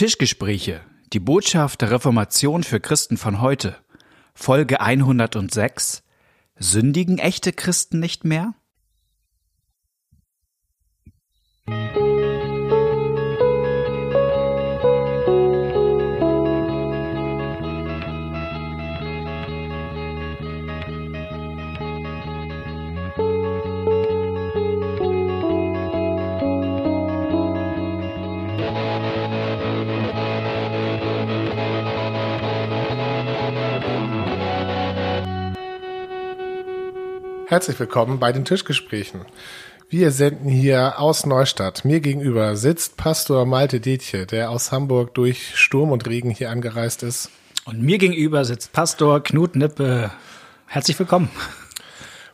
Tischgespräche, die Botschaft der Reformation für Christen von heute. Folge 106. Sündigen echte Christen nicht mehr? Herzlich willkommen bei den Tischgesprächen. Wir senden hier aus Neustadt. Mir gegenüber sitzt Pastor Malte Detje, der aus Hamburg durch Sturm und Regen hier angereist ist. Und mir gegenüber sitzt Pastor Knut Nippe. Herzlich willkommen.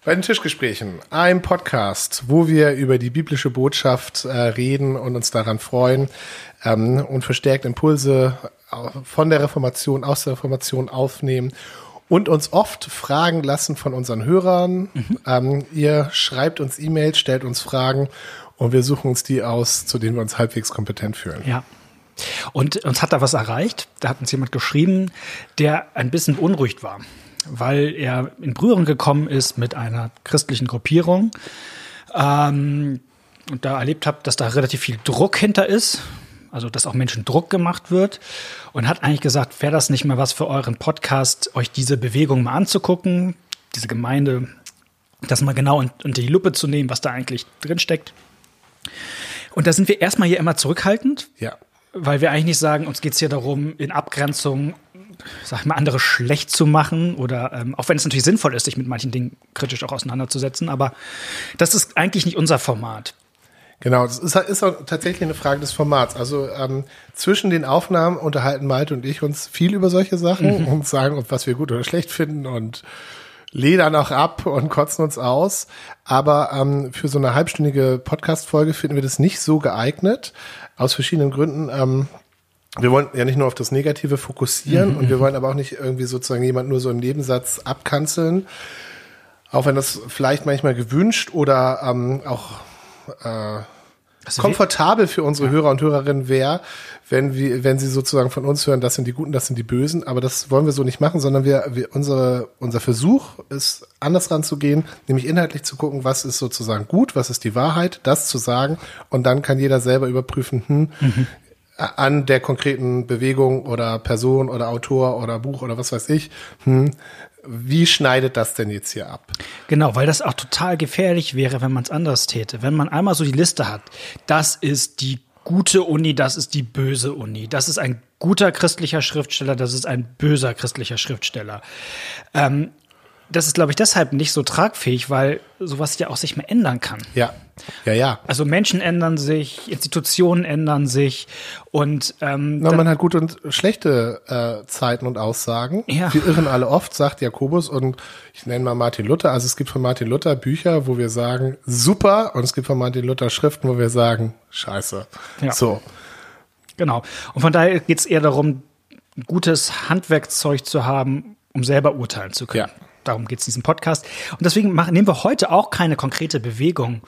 Bei den Tischgesprächen, ein Podcast, wo wir über die biblische Botschaft äh, reden und uns daran freuen ähm, und verstärkt Impulse von der Reformation, aus der Reformation aufnehmen und uns oft fragen lassen von unseren Hörern. Mhm. Ähm, ihr schreibt uns E-Mails, stellt uns Fragen und wir suchen uns die aus, zu denen wir uns halbwegs kompetent fühlen. Ja. Und uns hat da was erreicht. Da hat uns jemand geschrieben, der ein bisschen beunruhigt war, weil er in Berührung gekommen ist mit einer christlichen Gruppierung. Ähm, und da erlebt habe, dass da relativ viel Druck hinter ist, also dass auch Menschen Druck gemacht wird und hat eigentlich gesagt, wäre das nicht mal was für euren Podcast, euch diese Bewegung mal anzugucken, diese Gemeinde, das mal genau unter die Lupe zu nehmen, was da eigentlich drin steckt. Und da sind wir erstmal hier immer zurückhaltend, ja. weil wir eigentlich nicht sagen, uns geht es hier darum, in Abgrenzung, sag ich mal, andere schlecht zu machen oder ähm, auch wenn es natürlich sinnvoll ist, sich mit manchen Dingen kritisch auch auseinanderzusetzen, aber das ist eigentlich nicht unser Format. Genau, das ist, ist auch tatsächlich eine Frage des Formats. Also ähm, zwischen den Aufnahmen unterhalten Malte und ich uns viel über solche Sachen mhm. und sagen, was wir gut oder schlecht finden und ledern auch ab und kotzen uns aus. Aber ähm, für so eine halbstündige Podcast-Folge finden wir das nicht so geeignet. Aus verschiedenen Gründen. Ähm, wir wollen ja nicht nur auf das Negative fokussieren mhm. und wir wollen aber auch nicht irgendwie sozusagen jemand nur so im Nebensatz abkanzeln. Auch wenn das vielleicht manchmal gewünscht oder ähm, auch äh, komfortabel für unsere ja. Hörer und Hörerinnen wäre, wenn wir, wenn sie sozusagen von uns hören, das sind die Guten, das sind die Bösen. Aber das wollen wir so nicht machen, sondern wir, wir unsere, unser Versuch ist, anders ranzugehen, nämlich inhaltlich zu gucken, was ist sozusagen gut, was ist die Wahrheit, das zu sagen. Und dann kann jeder selber überprüfen, hm, mhm. an der konkreten Bewegung oder Person oder Autor oder Buch oder was weiß ich, hm, wie schneidet das denn jetzt hier ab? Genau, weil das auch total gefährlich wäre, wenn man es anders täte. Wenn man einmal so die Liste hat, das ist die gute Uni, das ist die böse Uni, das ist ein guter christlicher Schriftsteller, das ist ein böser christlicher Schriftsteller. Ähm, das ist, glaube ich, deshalb nicht so tragfähig, weil sowas ja auch sich mehr ändern kann. Ja, ja, ja. Also Menschen ändern sich, Institutionen ändern sich und ähm, Na, man hat gute und schlechte äh, Zeiten und Aussagen. Ja. Wir irren alle oft, sagt Jakobus und ich nenne mal Martin Luther. Also es gibt von Martin Luther Bücher, wo wir sagen super und es gibt von Martin Luther Schriften, wo wir sagen scheiße. Ja. So. Genau. Und von daher geht es eher darum, gutes Handwerkzeug zu haben, um selber urteilen zu können. Ja darum geht es in diesem Podcast. Und deswegen machen, nehmen wir heute auch keine konkrete Bewegung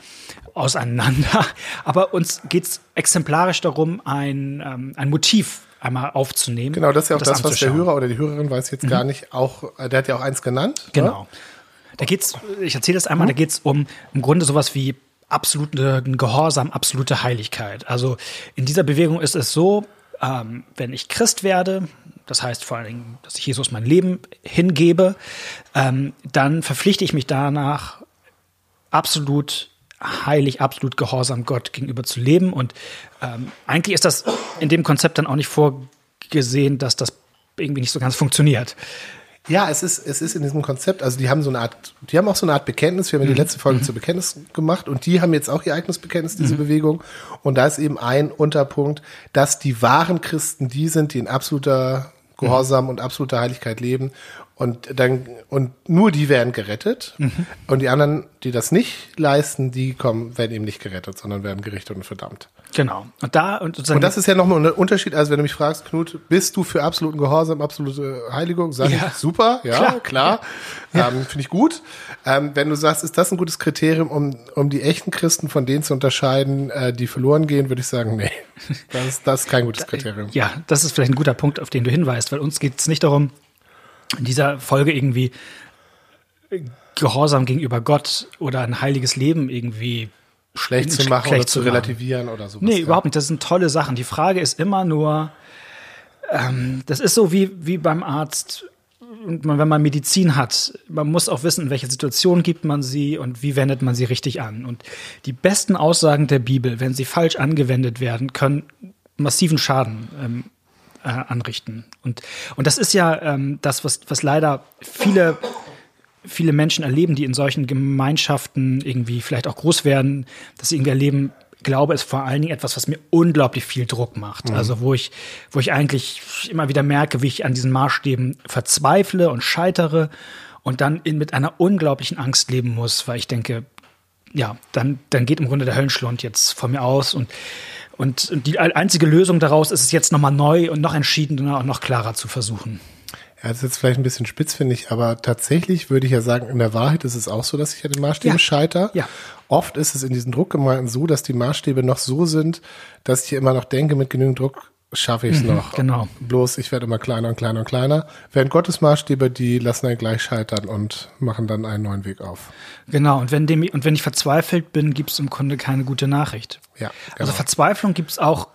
auseinander, aber uns geht es exemplarisch darum, ein, ähm, ein Motiv einmal aufzunehmen. Genau, das ist ja auch das, das was der Hörer oder die Hörerin weiß jetzt mhm. gar nicht, auch, äh, der hat ja auch eins genannt. Genau. Oder? Da geht's, ich erzähle das einmal, mhm. da geht es um im Grunde sowas wie absoluten Gehorsam, absolute Heiligkeit. Also in dieser Bewegung ist es so, ähm, wenn ich Christ werde, das heißt vor allen Dingen, dass ich Jesus mein Leben hingebe, ähm, dann verpflichte ich mich danach, absolut heilig, absolut gehorsam Gott gegenüber zu leben. Und ähm, eigentlich ist das in dem Konzept dann auch nicht vorgesehen, dass das irgendwie nicht so ganz funktioniert. Ja, es ist, es ist in diesem Konzept, also die haben so eine Art, die haben auch so eine Art Bekenntnis. Wir haben ja die mhm. letzte Folge mhm. zu Bekenntnis gemacht und die haben jetzt auch ihr eigenes Bekenntnis, diese mhm. Bewegung. Und da ist eben ein Unterpunkt, dass die wahren Christen die sind, die in absoluter Gehorsam und absoluter Heiligkeit leben Und dann, und nur die werden gerettet. Mhm. Und die anderen, die das nicht leisten, die kommen, werden eben nicht gerettet, sondern werden gerichtet und verdammt. Genau. Und da und Und das ist ja nochmal ein Unterschied. Also wenn du mich fragst, Knut, bist du für absoluten Gehorsam, absolute Heiligung? Sag Ja. ich, super, ja, Klar. klar. Ähm, Finde ich gut. Ähm, wenn du sagst, ist das ein gutes Kriterium, um, um die echten Christen von denen zu unterscheiden, äh, die verloren gehen, würde ich sagen, nee. Das ist, das ist kein gutes Kriterium. Ja, das ist vielleicht ein guter Punkt, auf den du hinweist, weil uns geht es nicht darum, in dieser Folge irgendwie Gehorsam gegenüber Gott oder ein heiliges Leben irgendwie Schlecht zu machen schlecht oder zu zu machen. relativieren oder sowas. Nee, ja. überhaupt nicht. Das sind tolle Sachen. Die Frage ist immer nur, ähm, das ist so wie, wie beim Arzt, und man, wenn man Medizin hat, man muss auch wissen, in welcher Situation gibt man sie und wie wendet man sie richtig an. Und die besten Aussagen der Bibel, wenn sie falsch angewendet werden, können massiven Schaden ähm, äh, anrichten. Und, und das ist ja ähm, das, was, was leider viele viele Menschen erleben, die in solchen Gemeinschaften irgendwie vielleicht auch groß werden, dass sie irgendwie erleben, Glaube ist vor allen Dingen etwas, was mir unglaublich viel Druck macht. Also wo ich, wo ich eigentlich immer wieder merke, wie ich an diesen Maßstäben verzweifle und scheitere und dann in, mit einer unglaublichen Angst leben muss, weil ich denke, ja, dann, dann geht im Grunde der Höllenschlund jetzt von mir aus und und die einzige Lösung daraus ist es jetzt nochmal neu und noch entschiedener und noch klarer zu versuchen. Ja, das ist jetzt vielleicht ein bisschen spitz, finde ich, aber tatsächlich würde ich ja sagen, in der Wahrheit ist es auch so, dass ich an den Maßstäben Ja. scheiter. Ja. Oft ist es in diesen Druckgemeinden so, dass die Maßstäbe noch so sind, dass ich immer noch denke, mit genügend Druck schaffe ich es noch. genau. Bloß ich werde immer kleiner und kleiner und kleiner. Während Gottes Maßstäbe, die lassen einen gleich scheitern und machen dann einen neuen Weg auf. Genau, und wenn, dem, und wenn ich verzweifelt bin, gibt es im Grunde keine gute Nachricht. Ja, Also genau. Verzweiflung gibt es auch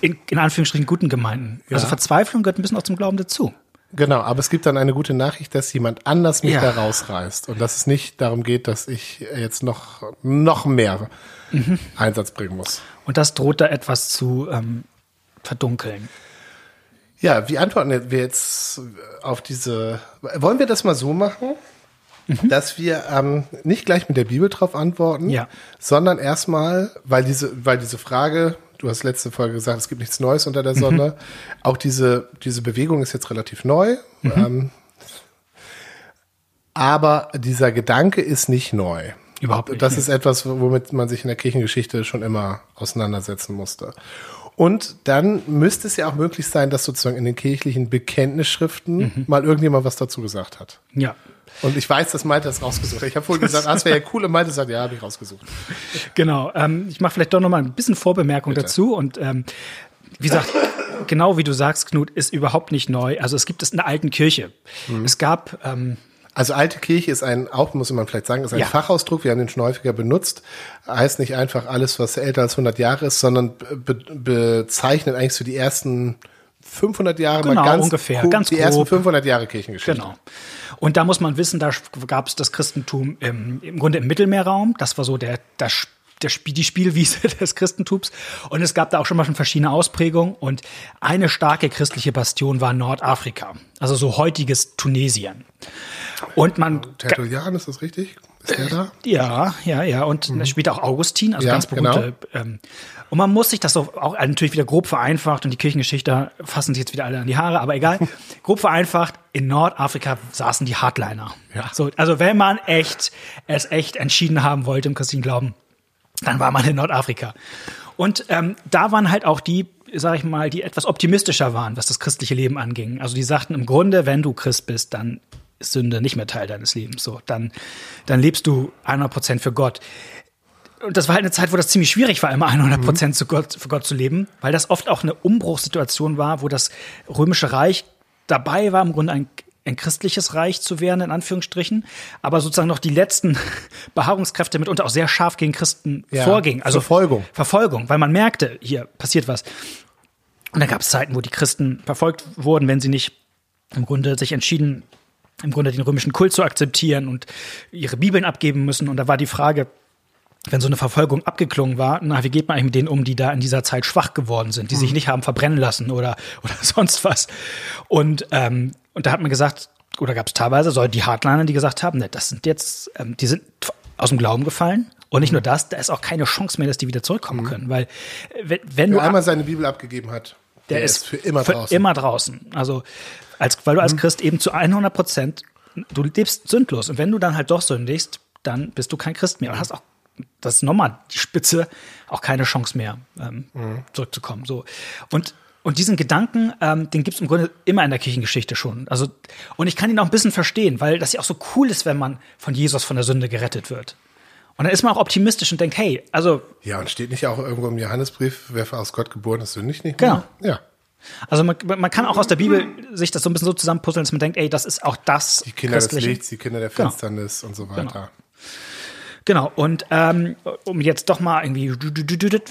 in, in Anführungsstrichen guten Gemeinden. Also Ja. Verzweiflung gehört ein bisschen auch zum Glauben dazu. Genau, aber es gibt dann eine gute Nachricht, dass jemand anders mich Ja. da rausreißt und dass es nicht darum geht, dass ich jetzt noch, noch mehr Mhm. Einsatz bringen muss. Und das droht da etwas zu ähm, verdunkeln. Ja, wie antworten wir jetzt auf diese? Wollen wir das mal so machen, dass wir ähm, nicht gleich mit der Bibel drauf antworten, Ja. sondern erstmal, weil diese, weil diese Frage, du hast letzte Folge gesagt, es gibt nichts Neues unter der Sonne. Auch diese diese Bewegung ist jetzt relativ neu. Ähm, aber dieser Gedanke ist nicht neu. Überhaupt nicht. Das ist etwas, womit man sich in der Kirchengeschichte schon immer auseinandersetzen musste. Und dann müsste es ja auch möglich sein, dass sozusagen in den kirchlichen Bekenntnisschriften Mhm. mal irgendjemand was dazu gesagt hat. Ja, Und ich weiß, dass Malte das rausgesucht hat. Ich habe vorhin gesagt, ah, das wäre ja cool. Und Malte sagt, ja, habe ich rausgesucht. genau. Ähm, ich mache vielleicht doch noch mal ein bisschen Vorbemerkung Bitte. dazu. Und ähm, wie gesagt, genau wie du sagst, Knut, ist überhaupt nicht neu. Also es gibt es in der alten Kirche. Mhm. Es gab ähm, Also alte Kirche ist ein, auch muss man vielleicht sagen, ist ein Ja. Fachausdruck. Wir haben den schon häufiger benutzt. Heißt nicht einfach alles, was älter als 100 Jahre ist, sondern be bezeichnet eigentlich so die ersten 500 Jahre Genau, mal ganz ungefähr, grob, ganz die ersten grob. 500 Jahre Kirchengeschichte. Genau. Und da muss man wissen, da gab es das Christentum im, im Grunde im Mittelmeerraum. Das war so der, das, der, die Spielwiese des Christentums. Und es gab da auch schon mal schon verschiedene Ausprägungen. Und eine starke christliche Bastion war Nordafrika. Also so heutiges Tunesien. Und man, Tertullian, ist das richtig? Ist der da? ja, ja, ja. Und später auch Augustin, also Ja, ganz berühmte. Ähm, und man muss sich das so auch natürlich wieder grob vereinfacht und die Kirchengeschichte fassen sich jetzt wieder alle an die Haare, aber egal. grob vereinfacht, in Nordafrika saßen die Hardliner. Ja. So, also wenn man echt es echt entschieden haben wollte im christlichen Glauben, dann war man in Nordafrika. Und ähm, da waren halt auch die, sag ich mal, die etwas optimistischer waren, was das christliche Leben anging. Also die sagten im Grunde, wenn du Christ bist, dann ist Sünde nicht mehr Teil deines Lebens. So, dann, dann lebst du 100 Prozent für Gott. Und das war halt eine Zeit, wo das ziemlich schwierig war, immer 100 Prozent zu Gott, für Gott zu leben, weil das oft auch eine Umbruchssituation war, wo das römische Reich dabei war, im Grunde ein, ein christliches Reich zu werden, in Anführungsstrichen, aber sozusagen noch die letzten Beharrungskräfte mitunter auch sehr scharf gegen Christen Ja, vorgingen. Also Verfolgung. Verfolgung, weil man merkte, hier passiert was. Und dann gab es Zeiten, wo die Christen verfolgt wurden, wenn sie nicht im Grunde sich entschieden, im Grunde den römischen Kult zu akzeptieren und ihre Bibeln abgeben müssen. Und da war die Frage, wenn so eine Verfolgung abgeklungen war, na, wie geht man eigentlich mit denen um, die da in dieser Zeit schwach geworden sind, die sich nicht haben verbrennen lassen oder, oder sonst was. Und, ähm, und da hat man gesagt, oder gab es teilweise so die Hardliner, die gesagt haben, ne, das sind jetzt, ähm, die sind aus dem Glauben gefallen. Und nicht nur das, da ist auch keine Chance mehr, dass die wieder zurückkommen können. Weil wenn, wenn du Wer einmal seine Bibel abgegeben hat, der, Der ist für immer für draußen. immer draußen. Also, als, weil du als Christ eben zu 100 Prozent, du lebst sündlos. Und wenn du dann halt doch sündigst, dann bist du kein Christ mehr und hast auch, das ist nochmal die Spitze, auch keine Chance mehr, ähm, zurückzukommen. So. Und, und diesen Gedanken, ähm, den gibt's im Grunde immer in der Kirchengeschichte schon. Also, und ich kann ihn auch ein bisschen verstehen, weil das ja auch so cool ist, wenn man von Jesus von der Sünde gerettet wird. Und dann ist man auch optimistisch und denkt, hey, also Ja, und steht nicht auch irgendwo im Johannesbrief, wer aus Gott geboren ist, sündigt nicht Genau. mehr? Ja. Also man, man kann auch aus der Bibel sich das so ein bisschen so zusammenpuzzeln, dass man denkt, ey, das ist auch das Die Kinder des. Lichts, die Kinder der Genau. Finsternis und so weiter. Genau, und ähm, um jetzt doch mal irgendwie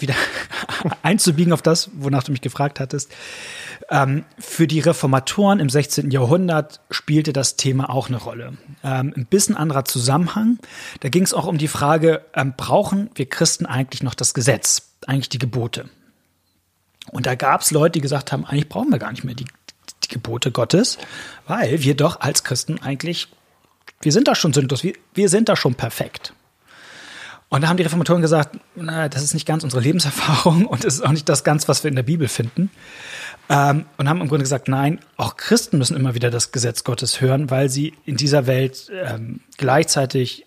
wieder einzubiegen auf das, wonach du mich gefragt hattest. Ähm, für die Reformatoren im 16. Jahrhundert spielte das Thema auch eine Rolle. Ähm, ein bisschen anderer Zusammenhang. Da ging es auch um die Frage, ähm, brauchen wir Christen eigentlich noch das Gesetz, eigentlich die Gebote? Und da gab es Leute, die gesagt haben, eigentlich brauchen wir gar nicht mehr die, die Gebote Gottes, weil wir doch als Christen eigentlich, wir sind da schon sündlos, wir, wir sind da schon perfekt. Und da haben die Reformatoren gesagt, na, das ist nicht ganz unsere Lebenserfahrung und es ist auch nicht das ganz, was wir in der Bibel finden. Ähm, und haben im Grunde gesagt, nein, auch Christen müssen immer wieder das Gesetz Gottes hören, weil sie in dieser Welt ähm, gleichzeitig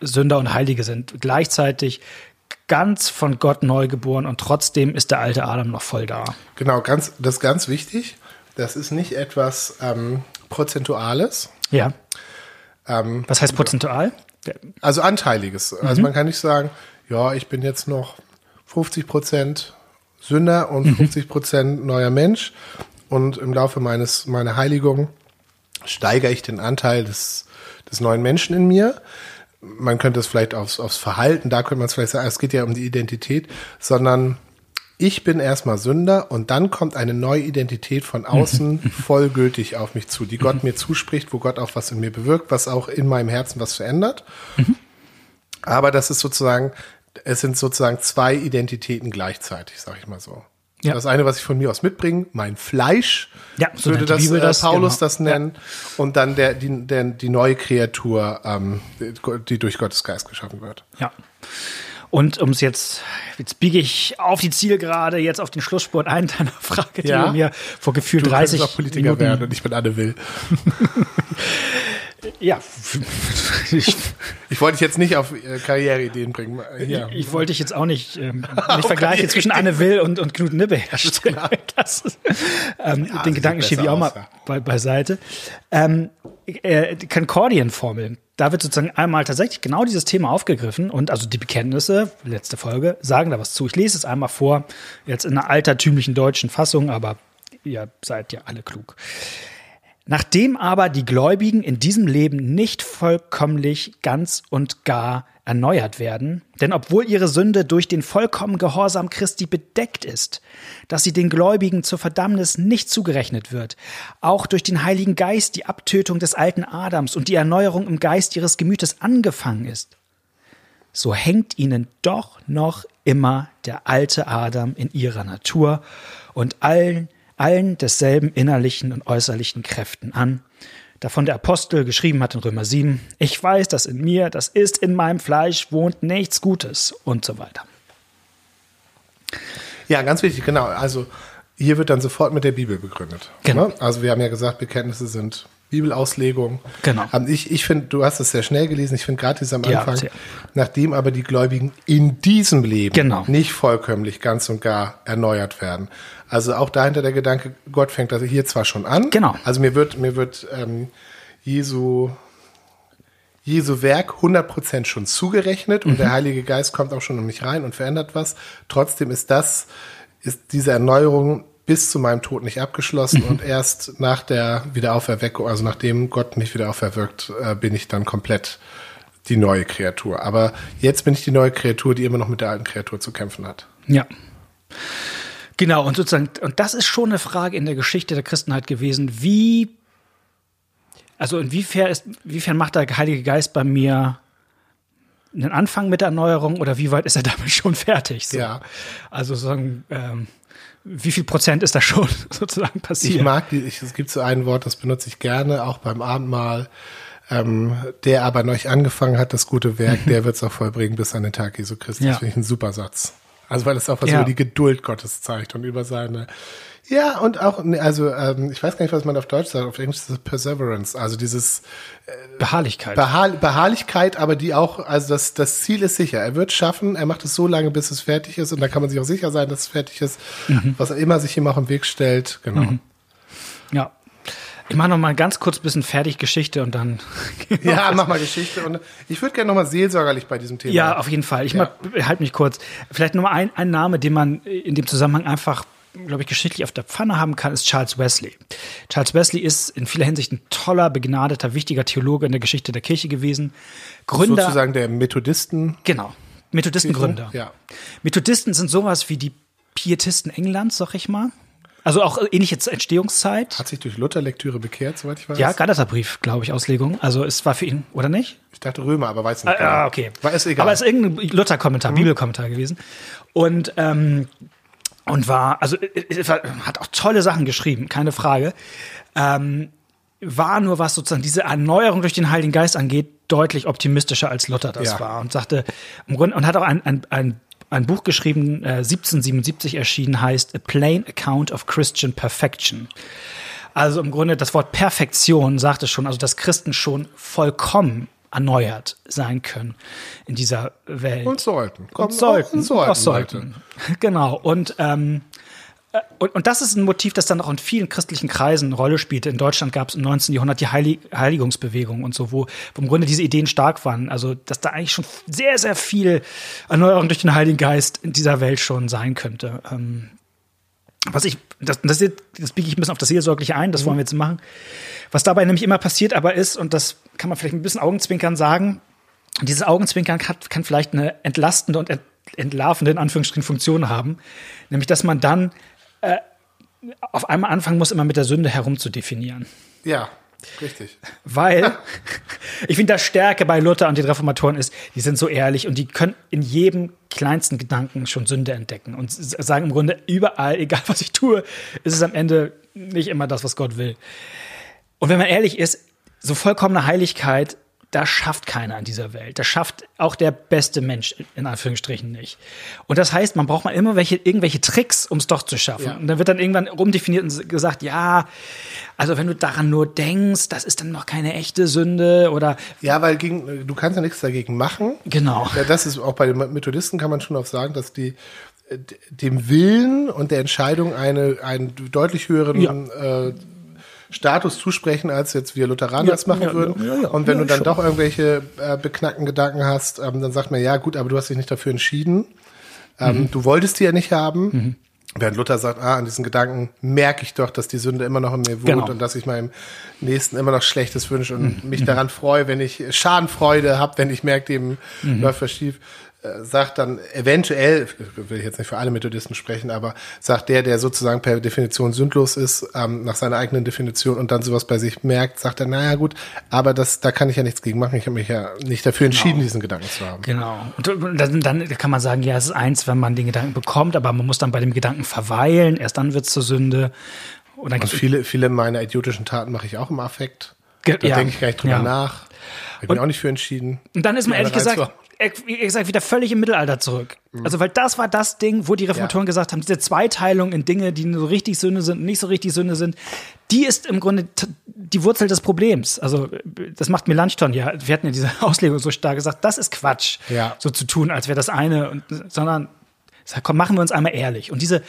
Sünder und Heilige sind, gleichzeitig ganz von Gott neu geboren und trotzdem ist der alte Adam noch voll da. Genau, ganz, das ist ganz wichtig. Das ist nicht etwas ähm, Prozentuales. Ja. Ähm, Was heißt prozentual? Also Anteiliges. Mhm. Also man kann nicht sagen, ja, ich bin jetzt noch 50 Prozent Sünder und Mhm. 50 Prozent neuer Mensch. Und im Laufe meines, meiner Heiligung steigere ich den Anteil des, des neuen Menschen in mir. Man könnte es vielleicht aufs, aufs Verhalten, da könnte man es vielleicht sagen, es geht ja um die Identität, sondern ich bin erstmal Sünder und dann kommt eine neue Identität von außen vollgültig auf mich zu, die Gott mir zuspricht, wo Gott auch was in mir bewirkt, was auch in meinem Herzen was verändert. Aber das ist sozusagen, es sind sozusagen zwei Identitäten gleichzeitig, sag ich mal so. Ja. Das eine, was ich von mir aus mitbringe, mein Fleisch, Ja, so würde das, Bibel äh, das, Paulus genau. das nennen, und dann der, die, der, die neue Kreatur, ähm, die, die durch Gottes Geist geschaffen wird. Ja. Und um es jetzt, jetzt biege ich auf die Zielgerade, jetzt auf den Schlussspurt ein, deiner Frage, die Ja. du mir vor gefühlt Du 30 könntest auch Politiker Minuten, werden und ich bin Anne Will. Ja, ich, Ich wollte dich jetzt nicht auf äh, Karriereideen bringen. Ja. ich wollte dich jetzt auch nicht, ähm, nicht vergleiche zwischen Anne Will und, und Knut Nibbe herstellen. Das ähm, den sieht Gedanken schiebe ich auch mal aus, ja. bei, beiseite. Ähm, äh, die Concordian-Formel, da wird sozusagen einmal tatsächlich genau dieses Thema aufgegriffen und also die Bekenntnisse, letzte Folge, sagen da was zu. Ich lese es einmal vor, jetzt in einer altertümlichen deutschen Fassung, aber ihr seid ja alle klug. Nachdem aber die Gläubigen in diesem Leben nicht vollkommlich ganz und gar erneuert werden, denn obwohl ihre Sünde durch den vollkommenen Gehorsam Christi bedeckt ist, dass sie den Gläubigen zur Verdammnis nicht zugerechnet wird, auch durch den Heiligen Geist die Abtötung des alten Adams und die Erneuerung im Geist ihres Gemütes angefangen ist, so hängt ihnen doch noch immer der alte Adam in ihrer Natur und allen, allen desselben innerlichen und äußerlichen Kräften an, davon der Apostel geschrieben hat in Römer 7, ich weiß, dass in mir, das ist in meinem Fleisch, wohnt nichts Gutes und so weiter. Ja, ganz wichtig, genau. Also hier wird dann sofort mit der Bibel begründet. Genau. Ne? Also wir haben ja gesagt, Bekenntnisse sind Bibelauslegung. Genau. Ähm, Ich, ich finde, du hast es sehr schnell gelesen. Ich finde gerade dieses am Ja, Anfang, sehr. nachdem aber die Gläubigen in diesem Leben Genau. nicht vollkömmlich ganz und gar erneuert werden. Also auch dahinter der Gedanke, Gott fängt also hier zwar schon an. Genau. Also mir wird, mir wird ähm, Jesu Jesu Werk 100% schon zugerechnet und Mhm. der Heilige Geist kommt auch schon in mich rein und verändert was. Trotzdem ist das, ist diese Erneuerung bis zu meinem Tod nicht abgeschlossen Mhm. und erst nach der Wiederauferweckung, also nachdem Gott mich wieder auferwirkt, äh, bin ich dann komplett die neue Kreatur. Aber jetzt bin ich die neue Kreatur, die immer noch mit der alten Kreatur zu kämpfen hat. Ja. Genau, und sozusagen, und das ist schon eine Frage in der Geschichte der Christenheit gewesen, wie, also inwiefern ist, inwiefern macht der Heilige Geist bei mir einen Anfang mit der Erneuerung oder wie weit ist er damit schon fertig? So. Ja. Also sozusagen, ähm, wie viel Prozent ist da schon sozusagen passiert? Ich mag die, ich, es gibt so ein Wort, das benutze ich gerne, auch beim Abendmahl. Ähm, der aber neulich angefangen hat, das gute Werk, der wird es auch vollbringen bis an den Tag Jesu Christi. Ja. Das finde ich ein super Satz. Also weil es auch was Ja. über die Geduld Gottes zeigt und über seine ja, und auch, also ähm, ich weiß gar nicht, was man auf Deutsch sagt, auf Englisch ist es Perseverance, also dieses Beharrlichkeit. Beharr Beharrlichkeit, aber die auch, also das, das Ziel ist sicher. Er wird schaffen, er macht es so lange, bis es fertig ist und da kann man sich auch sicher sein, dass es fertig ist, was er immer sich ihm auch im Weg stellt, genau. ja. Ich mache noch mal ganz kurz ein bisschen fertig Geschichte und dann. Ja, mach mal Geschichte und ich würde gerne nochmal seelsorgerlich bei diesem Thema. Ja, auf jeden Fall. Ich Ja. halte mich kurz. Vielleicht nur mal ein, ein Name, den man in dem Zusammenhang einfach, glaube ich, geschichtlich auf der Pfanne haben kann, ist Charles Wesley. Charles Wesley ist in vieler Hinsicht ein toller, begnadeter, wichtiger Theologe in der Geschichte der Kirche gewesen. Gründer. sozusagen der Methodisten. Genau. Methodistengründer. Ja. Methodisten sind sowas wie die Pietisten Englands, sag ich mal. Also auch ähnliche Entstehungszeit. Hat sich durch Luther-Lektüre bekehrt, soweit ich weiß. Ja, Galaterbrief, glaube ich, Auslegung. Also es war für ihn, oder nicht? Ich dachte Römer, aber weiß nicht. Ah, okay. War es egal. Aber es ist irgendein Luther-Kommentar, Bibelkommentar gewesen. Und, ähm, und war, also äh, war, hat auch tolle Sachen geschrieben, keine Frage. Ähm, war nur was sozusagen diese Erneuerung durch den Heiligen Geist angeht, deutlich optimistischer als Luther das Ja. war. Und sagte, im Grunde, und hat auch ein, ein, ein, ein Buch geschrieben, äh, 1777 erschienen, heißt A Plain Account of Christian Perfection. Also im Grunde das Wort Perfektion sagt es schon, also dass Christen schon vollkommen erneuert sein können in dieser Welt. Und sollten. Und sollten. Und sollten. Auch sollten. Genau. Und, ähm, äh, und, und das ist ein Motiv, das dann auch in vielen christlichen Kreisen eine Rolle spielte. In Deutschland gab es im 19. Jahrhundert die Heilig Heiligungsbewegung und so, wo, wo im Grunde diese Ideen stark waren. Also, dass da eigentlich schon sehr, sehr viel Erneuerung durch den Heiligen Geist in dieser Welt schon sein könnte. Ähm, was ich, das, das, das biege ich ein bisschen auf das Seelsorgliche ein, das wollen wir jetzt machen. Was dabei nämlich immer passiert aber ist, und das kann man vielleicht ein bisschen Augenzwinkern sagen, dieses Augenzwinkern kann, kann vielleicht eine entlastende und ent, entlarvende, in Anführungsstrichen, Funktion haben. Nämlich, dass man dann äh, auf einmal anfangen muss, immer mit der Sünde herumzudefinieren. Ja, richtig. Weil ich finde, das Stärke bei Luther und den Reformatoren ist, die sind so ehrlich und die können in jedem kleinsten Gedanken schon Sünde entdecken und sagen im Grunde überall, egal was ich tue, ist es am Ende nicht immer das, was Gott will. Und wenn man ehrlich ist, so vollkommene Heiligkeit, das schafft keiner in dieser Welt. Das schafft auch der beste Mensch in Anführungsstrichen nicht. Und das heißt, man braucht mal immer welche, irgendwelche Tricks, um es doch zu schaffen. Ja. Und dann wird dann irgendwann rumdefiniert und gesagt, ja, also wenn du daran nur denkst, das ist dann noch keine echte Sünde oder Ja, weil gegen, du kannst ja nichts dagegen machen. genau. Ja, das ist auch bei den Methodisten kann man schon auch sagen, dass die äh, dem Willen und der Entscheidung eine, einen deutlich höheren Ja. äh, Status zusprechen, als jetzt wir Lutheraner Ja, es machen ja, würden. ja, ja, und wenn ja, du dann schon. doch irgendwelche äh, beknackten Gedanken hast, ähm, dann sagt man, ja gut, aber du hast dich nicht dafür entschieden. Ähm, Mhm. Du wolltest die ja nicht haben. Während Luther sagt, ah, an diesen Gedanken merke ich doch, dass die Sünde immer noch in mir wohnt Genau. Mhm. und dass ich meinem Nächsten immer noch Schlechtes wünsche und mich daran freue, wenn ich Schadenfreude habe, wenn ich merke, dem Mhm. läuft was schief. Äh, Sagt dann eventuell, will ich jetzt nicht für alle Methodisten sprechen, aber sagt der, der sozusagen per Definition sündlos ist, ähm, nach seiner eigenen Definition und dann sowas bei sich merkt, sagt er, naja gut, aber das, da kann ich ja nichts gegen machen. Ich habe mich ja nicht dafür entschieden, diesen Gedanken zu haben. Genau. Und dann, dann kann man sagen, ja, es ist eins, wenn man den Gedanken bekommt, aber man muss dann bei dem Gedanken verweilen, erst dann wird es zur Sünde. Und dann Und viele, viele meiner idiotischen Taten mache ich auch im Affekt. Da ja, denke ich gar nicht drüber ja. nach. Ich bin auch nicht für entschieden. Und dann ist man ehrlich gesagt, wie gesagt, wieder völlig im Mittelalter zurück. Also, weil das war das Ding, wo die Reformatoren Ja. gesagt haben, diese Zweiteilung in Dinge, die so richtig Sünde sind und nicht so richtig Sünde sind, die ist im Grunde die Wurzel des Problems. Also, das macht Melanchthon ja. Wir hatten ja diese Auslegung so stark gesagt, das ist Quatsch, Ja. so zu tun, als wäre das eine, und, sondern, sag, komm, machen wir uns einmal ehrlich. Und diese, und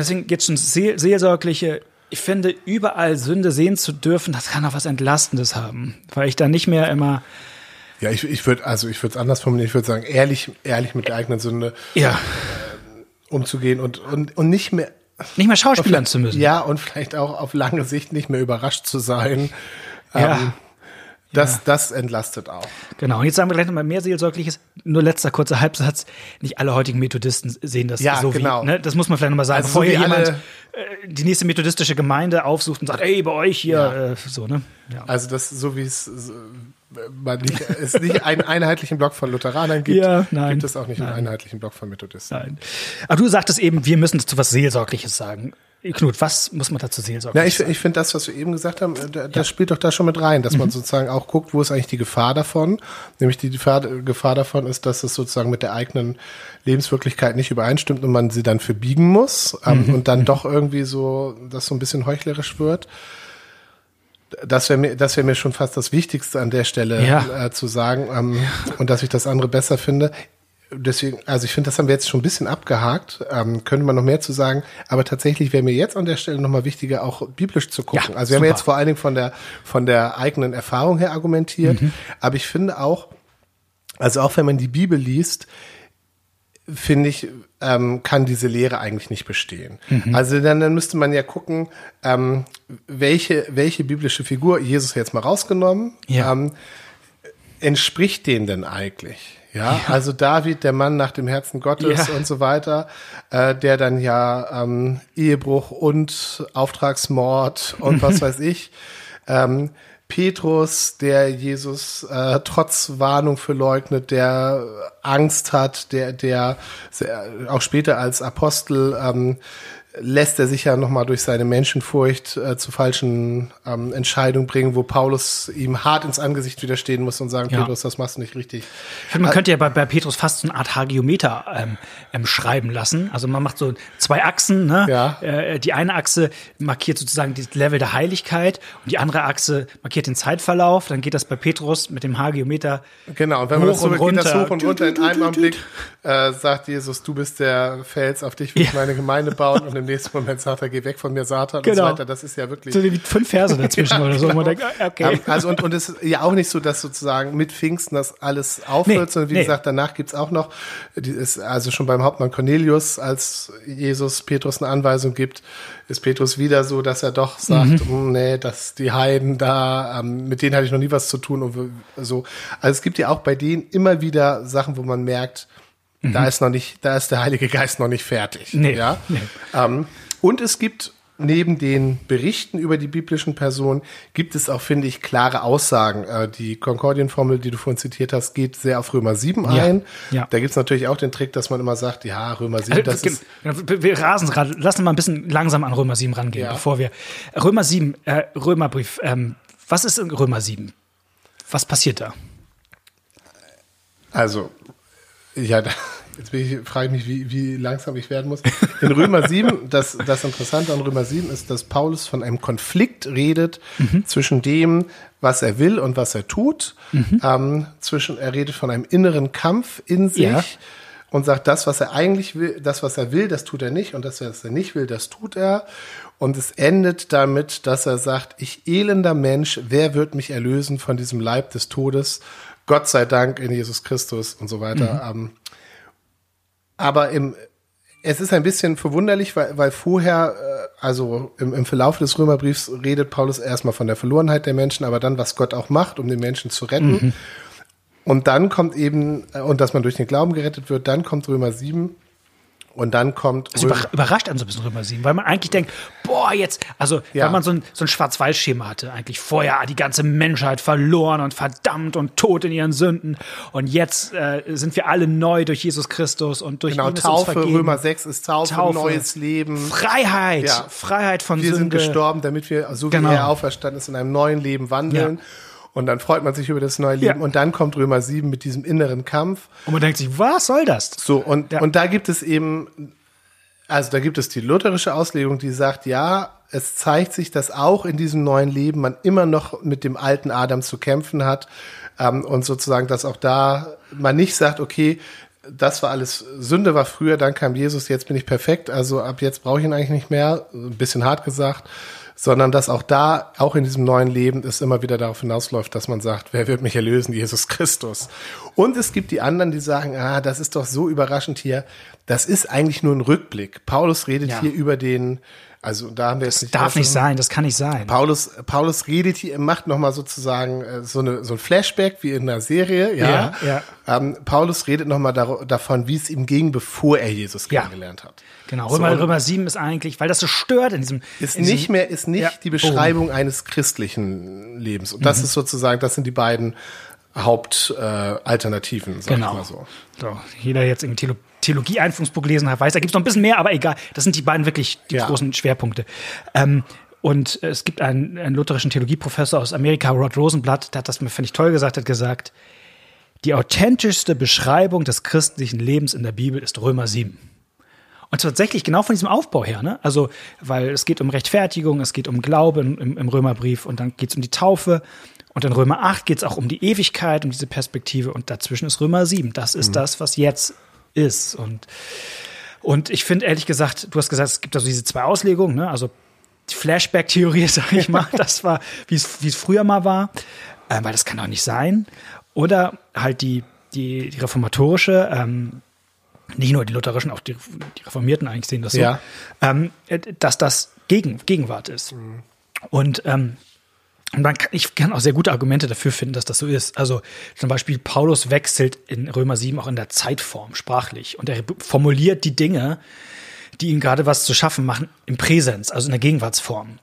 deswegen jetzt schon seel seelsorgliche, ich finde, überall Sünde sehen zu dürfen, das kann auch was Entlastendes haben. Weil ich da nicht mehr immer, Ja, ich, ich würde, also ich würde es anders formulieren. Ich würde sagen, ehrlich, ehrlich mit der eigenen Sünde ja, umzugehen und, und, und nicht mehr, nicht mehr schauspielern zu müssen. ja, und vielleicht auch auf lange Sicht nicht mehr überrascht zu sein. Ja. Ähm, das, das entlastet auch. Genau. Und jetzt sagen wir gleich nochmal mehr Seelsorgliches. Nur letzter kurzer Halbsatz. Nicht alle heutigen Methodisten sehen das Ja, so genau. wie, ne? Das muss man vielleicht nochmal sagen, Also so bevor hier wie jemand äh, die nächste methodistische Gemeinde aufsucht und sagt, ey, bei euch hier, Ja. äh, so, ne? Ja. Also das, so wie es, so- man nicht, es nicht einen einheitlichen Block von Lutheranern gibt, Ja, nein. gibt es auch nicht Nein. einen einheitlichen Block von Methodisten. Nein. Aber du sagtest eben, wir müssen zu was Seelsorgliches sagen. Knut, was muss man dazu seelsorglich Ja, ich, sagen? ich finde das, was wir eben gesagt haben, äh, da- das spielt doch da schon mit rein, dass man sozusagen auch guckt, wo ist eigentlich die Gefahr davon. Nämlich die Gefahr, davon ist, dass es sozusagen mit der eigenen Lebenswirklichkeit nicht übereinstimmt und man sie dann verbiegen muss ähm, und dann doch irgendwie so, das so ein bisschen heuchlerisch wird. Das wäre mir, das wäre mir schon fast das Wichtigste an der Stelle Ja. äh, zu sagen ähm, und dass ich das andere besser finde. Deswegen, also ich finde, das haben wir jetzt schon ein bisschen abgehakt. Ähm, könnte man noch mehr zu sagen. Aber tatsächlich wäre mir jetzt an der Stelle nochmal wichtiger, auch biblisch zu gucken. Ja, also wir haben super. jetzt vor allen Dingen von der, von der eigenen Erfahrung her argumentiert. Mhm. Aber ich finde auch, also auch wenn man die Bibel liest, finde ich, ähm, kann diese Lehre eigentlich nicht bestehen. Mhm. Also dann, dann müsste man ja gucken, ähm, welche, welche biblische Figur, Jesus jetzt mal rausgenommen, Ja. ähm, entspricht dem denn eigentlich? Ja, also David, der Mann nach dem Herzen Gottes Ja. und so weiter, äh, der dann ja ähm, Ehebruch und Auftragsmord und was weiß ich. Ähm, Petrus, der Jesus äh, trotz Warnung verleugnet, der Angst hat, der, der sehr, auch später als Apostel ähm, lässt er sich ja nochmal durch seine Menschenfurcht äh, zu falschen ähm, Entscheidungen bringen, wo Paulus ihm hart ins Angesicht widerstehen muss und sagen, Ja. Petrus, das machst du nicht richtig. Ich finde, man könnte ja bei, bei Petrus fast so eine Art Hagiometer ähm, ähm, schreiben lassen. Also man macht so zwei Achsen. Ne? Ja. Äh, die eine Achse markiert sozusagen das Level der Heiligkeit und die andere Achse markiert den Zeitverlauf. Dann geht das bei Petrus mit dem Hagiometer Genau, und wenn man das so geht, das hoch und runter in einem Augenblick, äh, sagt Jesus, du bist der Fels, auf dich will ich Ja. meine Gemeinde bauen und im nächsten Moment sagt er, geh weg von mir, Satan und Genau. so weiter. Das ist ja wirklich. so wie fünf Verse dazwischen oder so. Und man denkt, ah, okay. Ähm, Also und, und es ist ja auch nicht so, dass sozusagen mit Pfingsten das alles aufhört, Nee, sondern wie nee. gesagt, danach gibt's auch noch, die ist also schon beim Hauptmann Cornelius, als Jesus Petrus eine Anweisung gibt, ist Petrus wieder so, dass er doch sagt, "Hm, nee, dass die Heiden da, ähm, mit denen hatte ich noch nie was zu tun und so. Also es gibt ja auch bei denen immer wieder Sachen, wo man merkt, da ist noch nicht, da ist der Heilige Geist noch nicht fertig. Nee, Ja? nee. Ähm, und es gibt neben den Berichten über die biblischen Personen, gibt es auch, finde ich, klare Aussagen. Äh, die Konkordienformel, die du vorhin zitiert hast, geht sehr auf Römer 7 Ja, ein. ja. Da gibt es natürlich auch den Trick, dass man immer sagt, ja, Römer 7, das Also, ist... genau, wir wir rasen gerade. Lass uns mal ein bisschen langsam an Römer 7 rangehen, Ja. bevor wir. Römer 7, äh, Römerbrief. Ähm, was ist in Römer 7? Was passiert da? Also, ja, da, jetzt bin ich, frage ich mich, wie, wie langsam ich werden muss. In Römer 7, das, das Interessante an Römer 7 ist, dass Paulus von einem Konflikt redet Mhm. zwischen dem, was er will und was er tut. Mhm. Ähm, zwischen, er redet von einem inneren Kampf in sich. Ja. Und sagt, das, was er eigentlich will, das, was er will, das tut er nicht. Und das, was er nicht will, das tut er. Und es endet damit, dass er sagt, ich elender Mensch, wer wird mich erlösen von diesem Leib des Todes? Gott sei Dank in Jesus Christus und so weiter. Ähm, aber im, es ist ein bisschen verwunderlich, weil, weil vorher, äh, also im, im Verlauf des Römerbriefs redet Paulus erstmal von der Verlorenheit der Menschen, aber dann, was Gott auch macht, um den Menschen zu retten. Und dann kommt eben, äh, und dass man durch den Glauben gerettet wird, dann kommt Römer 7 und dann kommt Römer, über, überrascht einen so ein bisschen Römer 7, weil man eigentlich denkt, boah, jetzt, also, Ja. weil man so ein, so ein Schwarz-Weiß-Schema hatte, eigentlich vorher die ganze Menschheit verloren und verdammt und tot in ihren Sünden. Und jetzt äh, sind wir alle neu durch Jesus Christus und durch genau, ihn Taufe. Römer 6 ist Taufe, Taufe. neues Leben. Freiheit, Ja. Freiheit von Wir sind Sünde. gestorben, damit wir, so Genau. wie er auferstanden ist, in einem neuen Leben wandeln. Ja. Und dann freut man sich über das neue Leben. Ja. Und dann kommt Römer 7 mit diesem inneren Kampf. Und man denkt sich, was soll das? So, und, Ja. und da gibt es eben, also da gibt es die lutherische Auslegung, die sagt, ja, es zeigt sich, dass auch in diesem neuen Leben man immer noch mit dem alten Adam zu kämpfen hat. Ähm, und sozusagen, dass auch da man nicht sagt, okay, das war alles, Sünde war früher, dann kam Jesus, jetzt bin ich perfekt, also ab jetzt brauche ich ihn eigentlich nicht mehr, ein bisschen hart gesagt, sondern dass auch da, auch in diesem neuen Leben, es immer wieder darauf hinausläuft, dass man sagt, wer wird mich erlösen? Jesus Christus. Und es gibt die anderen, die sagen, ah, das ist doch so überraschend hier. Das ist eigentlich nur ein Rückblick. Paulus redet Ja. hier über den, Also da haben wir jetzt das darf nicht sein, das kann nicht sein. Paulus, Paulus redet hier, macht nochmal sozusagen äh, so, eine, so ein Flashback wie in einer Serie. Ja, ja. ja. Ähm, Paulus redet nochmal davon, wie es ihm ging, bevor er Jesus Ja. kennengelernt hat. Genau, So, Römer, und- Römer 7 ist eigentlich, weil das so stört in diesem. Ist in diesem, nicht mehr, ist nicht Ja. die Beschreibung eines christlichen Lebens. Und Mhm. das ist sozusagen, das sind die beiden Hauptalternativen, äh, Alternativen, sag Genau. ich mal so. So, jeder jetzt irgendwie Theologie-Einführungsbuch gelesen hat, weiß, da gibt es noch ein bisschen mehr, aber egal. Das sind die beiden wirklich die Ja. großen Schwerpunkte. Ähm, und äh, es gibt einen, einen lutherischen Theologieprofessor aus Amerika, Rod Rosenblatt, der hat das mir, finde ich, toll gesagt, hat gesagt, die authentischste Beschreibung des christlichen Lebens in der Bibel ist Römer 7. Und tatsächlich genau von diesem Aufbau her, ne? Also, weil es geht um Rechtfertigung, es geht um Glauben im, im Römerbrief und dann geht es um die Taufe. Und in Römer 8 geht es auch um die Ewigkeit, um diese Perspektive. Und dazwischen ist Römer 7. Das ist das, was jetzt ist. Und, und ich finde ehrlich gesagt, du hast gesagt, es gibt also diese zwei Auslegungen, ne? Also die Flashback-Theorie, sag ich mal, das war, wie es wie es früher mal war, äh, weil das kann doch nicht sein. Oder halt die, die, die reformatorische, ähm, nicht nur die lutherischen, auch die, die Reformierten eigentlich sehen das so, Ja. ähm, äh, dass das Gegen, Gegenwart ist. Und ähm, und man kann, ich kann auch sehr gute Argumente dafür finden, dass das so ist. Also zum Beispiel Paulus wechselt in Römer 7 auch in der Zeitform sprachlich und er formuliert die Dinge, die ihm gerade was zu schaffen machen, im Präsens, also in der Gegenwartsform.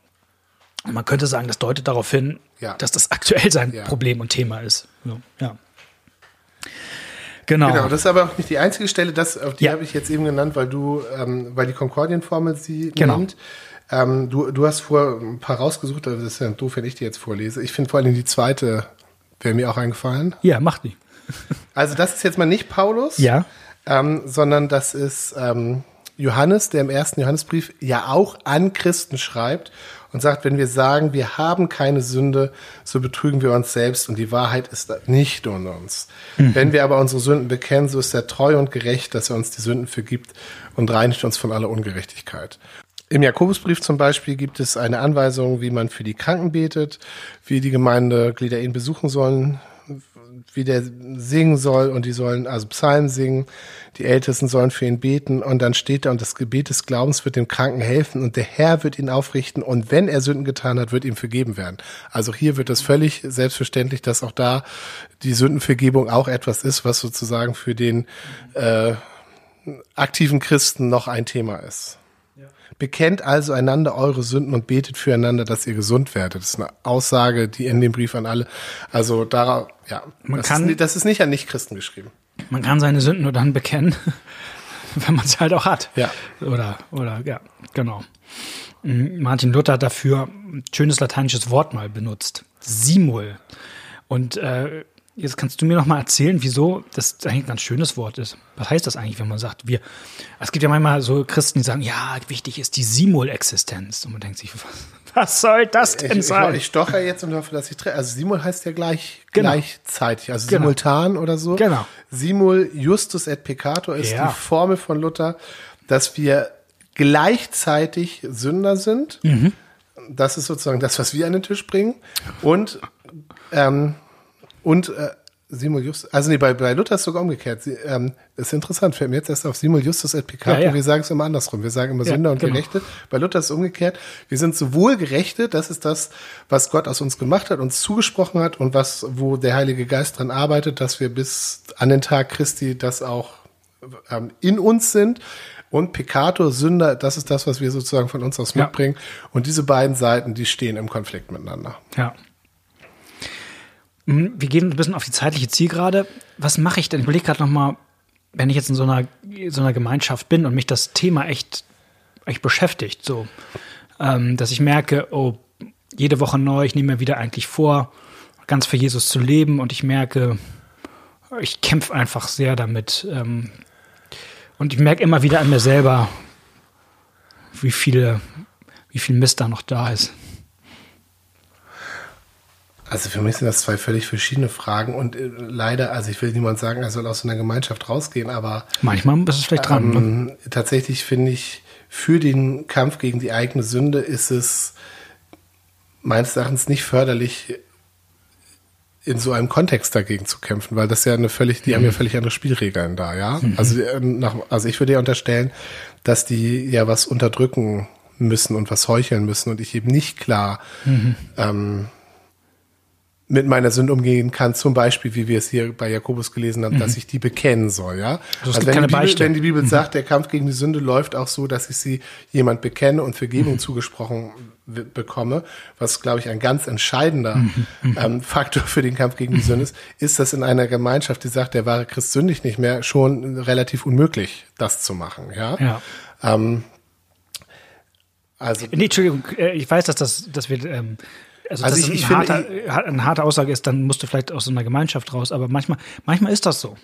Und man könnte sagen, das deutet darauf hin, Ja. dass das aktuell sein Ja. Problem und Thema ist. So, ja. Genau. Genau, das ist aber auch nicht die einzige Stelle, das, auf die Ja. habe ich jetzt eben genannt, weil du, ähm, weil die Konkordienformel sie Genau. nimmt. Ähm, du, du hast vor ein paar rausgesucht, aber das ist ja doof, wenn ich die jetzt vorlese. Ich finde vor allem die zweite wäre mir auch eingefallen. ja, macht die. Also das ist jetzt mal nicht Paulus, Ja. ähm, sondern das ist ähm, Johannes, der im ersten Johannesbrief ja auch an Christen schreibt und sagt, wenn wir sagen, wir haben keine Sünde, so betrügen wir uns selbst und die Wahrheit ist nicht unter uns. Wenn wir aber unsere Sünden bekennen, so ist er treu und gerecht, dass er uns die Sünden vergibt und reinigt uns von aller Ungerechtigkeit. Im Jakobusbrief zum Beispiel gibt es eine Anweisung, wie man für die Kranken betet, wie die Gemeindeglieder ihn besuchen sollen, wie der singen soll und die sollen also Psalmen singen. Die Ältesten sollen für ihn beten und dann steht da und das Gebet des Glaubens wird dem Kranken helfen und der Herr wird ihn aufrichten und wenn er Sünden getan hat, wird ihm vergeben werden. Also hier wird es völlig selbstverständlich, dass auch da die Sündenvergebung auch etwas ist, was sozusagen für den äh, aktiven Christen noch ein Thema ist. Bekennt also einander eure Sünden und betet füreinander, dass ihr gesund werdet. Das ist eine Aussage, die in dem Brief an alle. Also da, ja, Man das, kann- ist, das ist nicht an Nichtchristen geschrieben. Man kann seine Sünden nur dann bekennen, wenn man sie halt auch hat. Ja. Oder, oder, ja, genau. Mm, Martin Luther hat dafür ein schönes lateinisches Wort mal benutzt. Simul. Und äh, jetzt kannst du mir noch mal erzählen, wieso das eigentlich ein ganz schönes Wort ist. Was heißt das eigentlich, wenn man sagt, wir, es gibt ja manchmal so Christen, die sagen, ja, wichtig ist die Simul-Existenz. Und man denkt sich, was, was soll das Ich, denn ich, sein? ich stocher jetzt und hoffe, dass ich treffe. Also Simul heißt ja gleich Genau. gleichzeitig, also Genau. simultan oder so. Genau. Simul justus et peccator ist Ja. die Formel von Luther, dass wir gleichzeitig Sünder sind. Mhm. Das ist sozusagen das, was wir an den Tisch bringen. Und ähm, und äh, Simul Justus, also nee, bei, bei Luther ist es sogar umgekehrt. Sie, ähm, ist interessant, fällt mir jetzt erst auf Simul Justus et Peccator. Ja, ja. Wir sagen es immer andersrum. Wir sagen immer Ja, Sünder und genau. Gerechte. Bei Luther ist es umgekehrt. Wir sind sowohl Gerechte, das ist das, was Gott aus uns gemacht hat, uns zugesprochen hat und was, wo der Heilige Geist dran arbeitet, dass wir bis an den Tag Christi das auch ähm, in uns sind. Und Peccator, Sünder, das ist das, was wir sozusagen von uns aus mitbringen. Und diese beiden Seiten, die stehen im Konflikt miteinander. Ja. Mm, Wir gehen ein bisschen auf die zeitliche Zielgerade. Was mache ich denn? Ich überlege gerade noch mal, wenn ich jetzt in so einer, so einer Gemeinschaft bin und mich das Thema echt, echt beschäftigt, so, ähm, dass ich merke, oh, jede Woche neu, ich nehme mir wieder eigentlich vor, ganz für Jesus zu leben und ich merke, ich kämpfe einfach sehr damit. Ähm, und ich merke immer wieder an mir selber, wie viele, wie viel Mist da noch da ist. Also für mich sind das zwei völlig verschiedene Fragen und äh, leider, also ich will niemand sagen, er soll aus so einer Gemeinschaft rausgehen, aber Manchmal ist es vielleicht dran. ne? ähm, tatsächlich finde ich, für den Kampf gegen die eigene Sünde ist es meines Erachtens nicht förderlich, in so einem Kontext dagegen zu kämpfen, weil das ja eine völlig, die haben ja völlig andere Spielregeln da, ja. Also, äh, nach, also ich würde ja unterstellen, dass die ja was unterdrücken müssen und was heucheln müssen und ich eben nicht klar ähm, mit meiner Sünde umgehen kann, zum Beispiel, wie wir es hier bei Jakobus gelesen haben, dass ich die bekennen soll, ja. Also gibt wenn, keine die Bibel, wenn die Bibel sagt, der Kampf gegen die Sünde läuft auch so, dass ich sie jemand bekenne und Vergebung zugesprochen w- bekomme, was, glaube ich, ein ganz entscheidender ähm, Faktor für den Kampf gegen die Sünde ist, ist das in einer Gemeinschaft, die sagt, der wahre Christ sündigt nicht mehr, schon relativ unmöglich, das zu machen, ja. Ja. Ähm, also Nee, Entschuldigung, äh, ich weiß, dass das, dass wir, ähm, also, Also ich- das ich ein finde, harter, eine harte Aussage ist, dann musst du vielleicht aus so einer Gemeinschaft raus, aber manchmal, manchmal ist das so.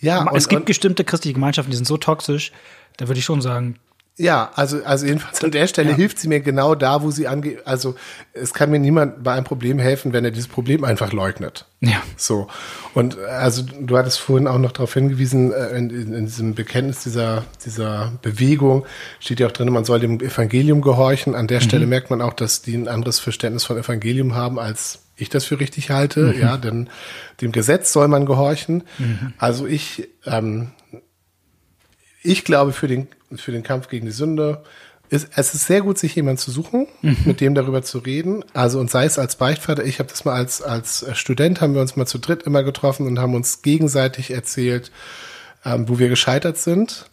ja, es und- gibt und- bestimmte christliche Gemeinschaften, die sind so toxisch, da würde ich schon sagen, Ja, also, also jedenfalls an der Stelle Ja. hilft sie mir genau da, wo sie angeht. Also es kann mir niemand bei einem Problem helfen, wenn er dieses Problem einfach leugnet. ja. So. Und also du hattest vorhin auch noch darauf hingewiesen, äh, in, in, in diesem Bekenntnis dieser, dieser Bewegung steht ja auch drin, man soll dem Evangelium gehorchen. An der Stelle merkt man auch, dass die ein anderes Verständnis von Evangelium haben, als ich das für richtig halte. Ja, denn dem Gesetz soll man gehorchen. Also ich, ähm, ich glaube, für den, für den Kampf gegen die Sünde ist, es ist sehr gut, sich jemanden zu suchen, mit dem darüber zu reden. Also und sei es als Beichtvater, ich habe das mal als, als Student, haben wir uns mal zu dritt immer getroffen und haben uns gegenseitig erzählt, ähm, wo wir gescheitert sind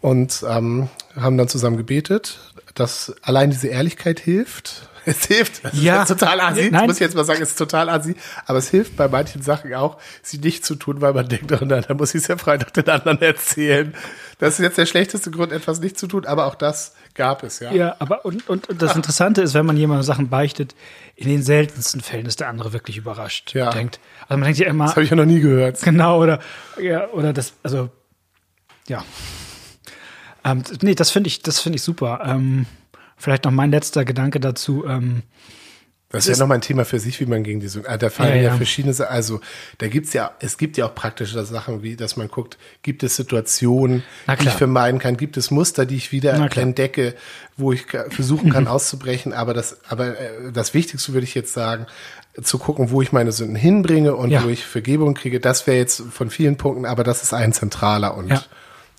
und ähm, haben dann zusammen gebetet, dass allein diese Ehrlichkeit hilft. Es hilft. Das Ja. ist total assi. Nein. Das muss ich jetzt mal sagen, es ist total assi. Aber es hilft bei manchen Sachen auch, sie nicht zu tun, weil man denkt, oh nein, da muss ich es ja Freitag den anderen erzählen. Das ist jetzt der schlechteste Grund, etwas nicht zu tun, aber auch das gab es, ja. Ja, aber und, und, und das Interessante ist, wenn man jemandem Sachen beichtet, in den seltensten Fällen ist der andere wirklich überrascht. Ja. Denkt, also man denkt ja immer, Das habe ich ja noch nie gehört. Genau, oder, ja, oder das, also, ja. Ähm, nee, das finde ich, das finde ich super. Ähm, vielleicht noch mein letzter Gedanke dazu. Ähm, Das ist ja nochmal ein Thema für sich, wie man gegen die Sünde, äh, da fallen Ja, ja, ja. verschiedene, also da gibt's ja, es gibt ja auch praktische Sachen, wie, dass man guckt, gibt es Situationen, die ich vermeiden kann, gibt es Muster, die ich wieder entdecke, wo ich versuchen kann auszubrechen, aber das, aber äh, das Wichtigste würde ich jetzt sagen, zu gucken, wo ich meine Sünden hinbringe und Ja. wo ich Vergebung kriege, das wäre jetzt von vielen Punkten, aber das ist ein zentraler und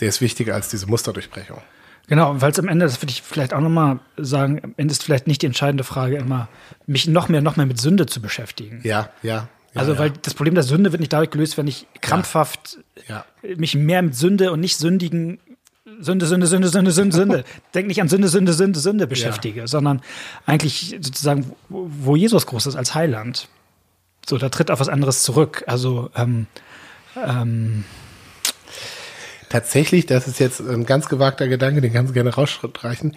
der ist wichtiger als diese Musterdurchbrechung. Genau, weil es am Ende, das würde ich vielleicht auch nochmal sagen, am Ende ist vielleicht nicht die entscheidende Frage immer, mich noch mehr, noch mehr mit Sünde zu beschäftigen. Ja, ja. ja also, ja. weil das Problem der Sünde wird nicht dadurch gelöst, wenn ich krampfhaft Ja. mich mehr mit Sünde und nicht sündigen Sünde, Sünde, Sünde, Sünde, Sünde, Sünde. Denk nicht an Sünde, Sünde, Sünde, Sünde beschäftige, sondern eigentlich sozusagen, wo wo Jesus groß ist als Heiland. So, da tritt auf was anderes zurück. Also, ähm, ähm, Tatsächlich, das ist jetzt ein ganz gewagter Gedanke, den kannst du gerne rausstreichen.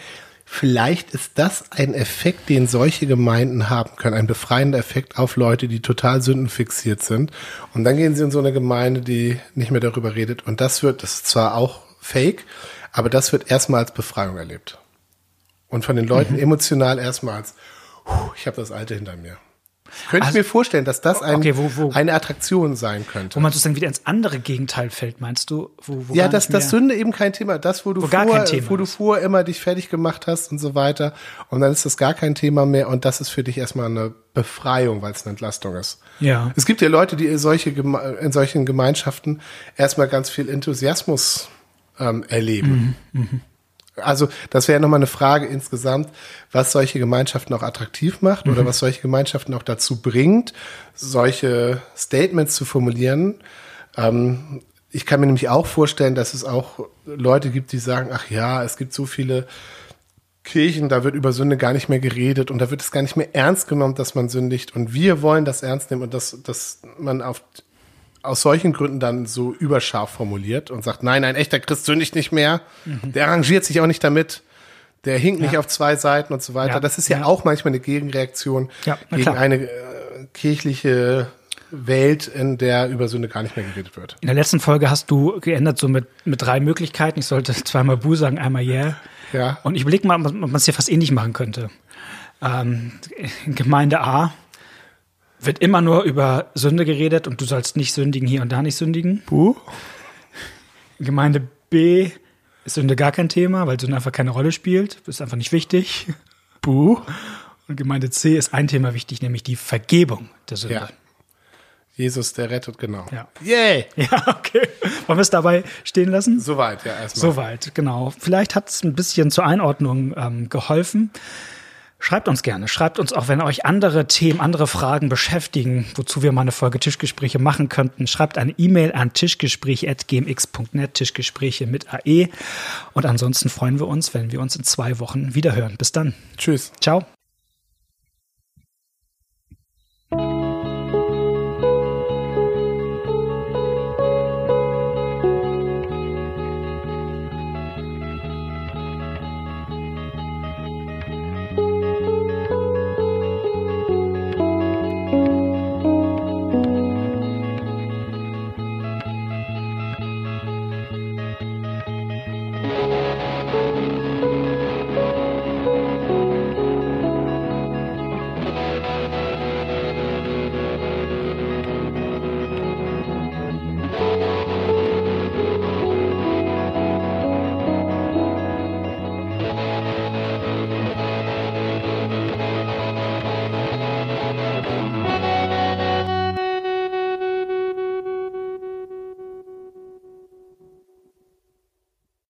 Vielleicht ist das ein Effekt, den solche Gemeinden haben können, ein befreiender Effekt auf Leute, die total sündenfixiert sind. Und dann gehen sie in so eine Gemeinde, die nicht mehr darüber redet. Und das wird, das ist zwar auch fake, aber das wird erstmal als Befreiung erlebt. Und von den Leuten Mhm. emotional erstmal als, "Puh, ich habe das Alte hinter mir. Könnte Also- ich mir vorstellen, dass das ein, Okay, wo- wo- eine Attraktion sein könnte. wo man sozusagen wieder ins andere Gegenteil fällt, meinst du? Wo, Ja, dass das Sünde eben kein Thema, das, wo du vor, wo du vorher immer dich fertig gemacht hast und so weiter. Und dann ist das gar kein Thema mehr und das ist für dich erstmal eine Befreiung, weil es eine Entlastung ist. Ja. Es gibt ja Leute, die in, solche, in solchen Gemeinschaften erstmal ganz viel Enthusiasmus ähm, erleben. Mhm, Also das wäre nochmal eine Frage insgesamt, was solche Gemeinschaften auch attraktiv macht Mhm. oder was solche Gemeinschaften auch dazu bringt, solche Statements zu formulieren. Ähm, ich kann mir nämlich auch vorstellen, dass es auch Leute gibt, die sagen, ach ja, es gibt so viele Kirchen, da wird über Sünde gar nicht mehr geredet und da wird es gar nicht mehr ernst genommen, dass man sündigt und wir wollen das ernst nehmen und dass, dass man auf, aus solchen Gründen dann so überscharf formuliert und sagt, nein, ein echter Christ sündigt nicht mehr, der arrangiert sich auch nicht damit, der hinkt nicht Mhm. Ja. auf zwei Seiten und so weiter. Ja, Das ist ja, ja. auch manchmal eine Gegenreaktion gegen klar. eine äh, kirchliche Welt, in der über Sünde gar nicht mehr geredet wird. In der letzten Folge hast du geändert so mit, mit drei Möglichkeiten. Ich sollte zweimal Bu sagen, einmal Yeah. Ja. Und ich überlege mal, ob man es hier fast ähnlich machen könnte. Ähm, in Gemeinde A wird immer nur über Sünde geredet und du sollst nicht sündigen, hier und da nicht sündigen. In Gemeinde B ist Sünde gar kein Thema, weil Sünde einfach keine Rolle spielt. Ist einfach nicht wichtig. Buh. Und Gemeinde C ist ein Thema wichtig, nämlich die Vergebung der Sünde. Ja. Jesus, der rettet, genau. Ja. Yay! Ja, okay. Wollen wir es dabei stehen lassen? Soweit, ja, erstmal. Soweit, genau. Vielleicht hat es ein bisschen zur Einordnung ähm, geholfen. Schreibt uns gerne. Schreibt uns auch, wenn euch andere Themen, andere Fragen beschäftigen, wozu wir mal eine Folge Tischgespräche machen könnten. Schreibt eine E-Mail an tischgespräch.gmx.net, Tischgespräche mit AE. Und ansonsten freuen wir uns, wenn wir uns in zwei Wochen wiederhören. Bis dann. Tschüss. Ciao.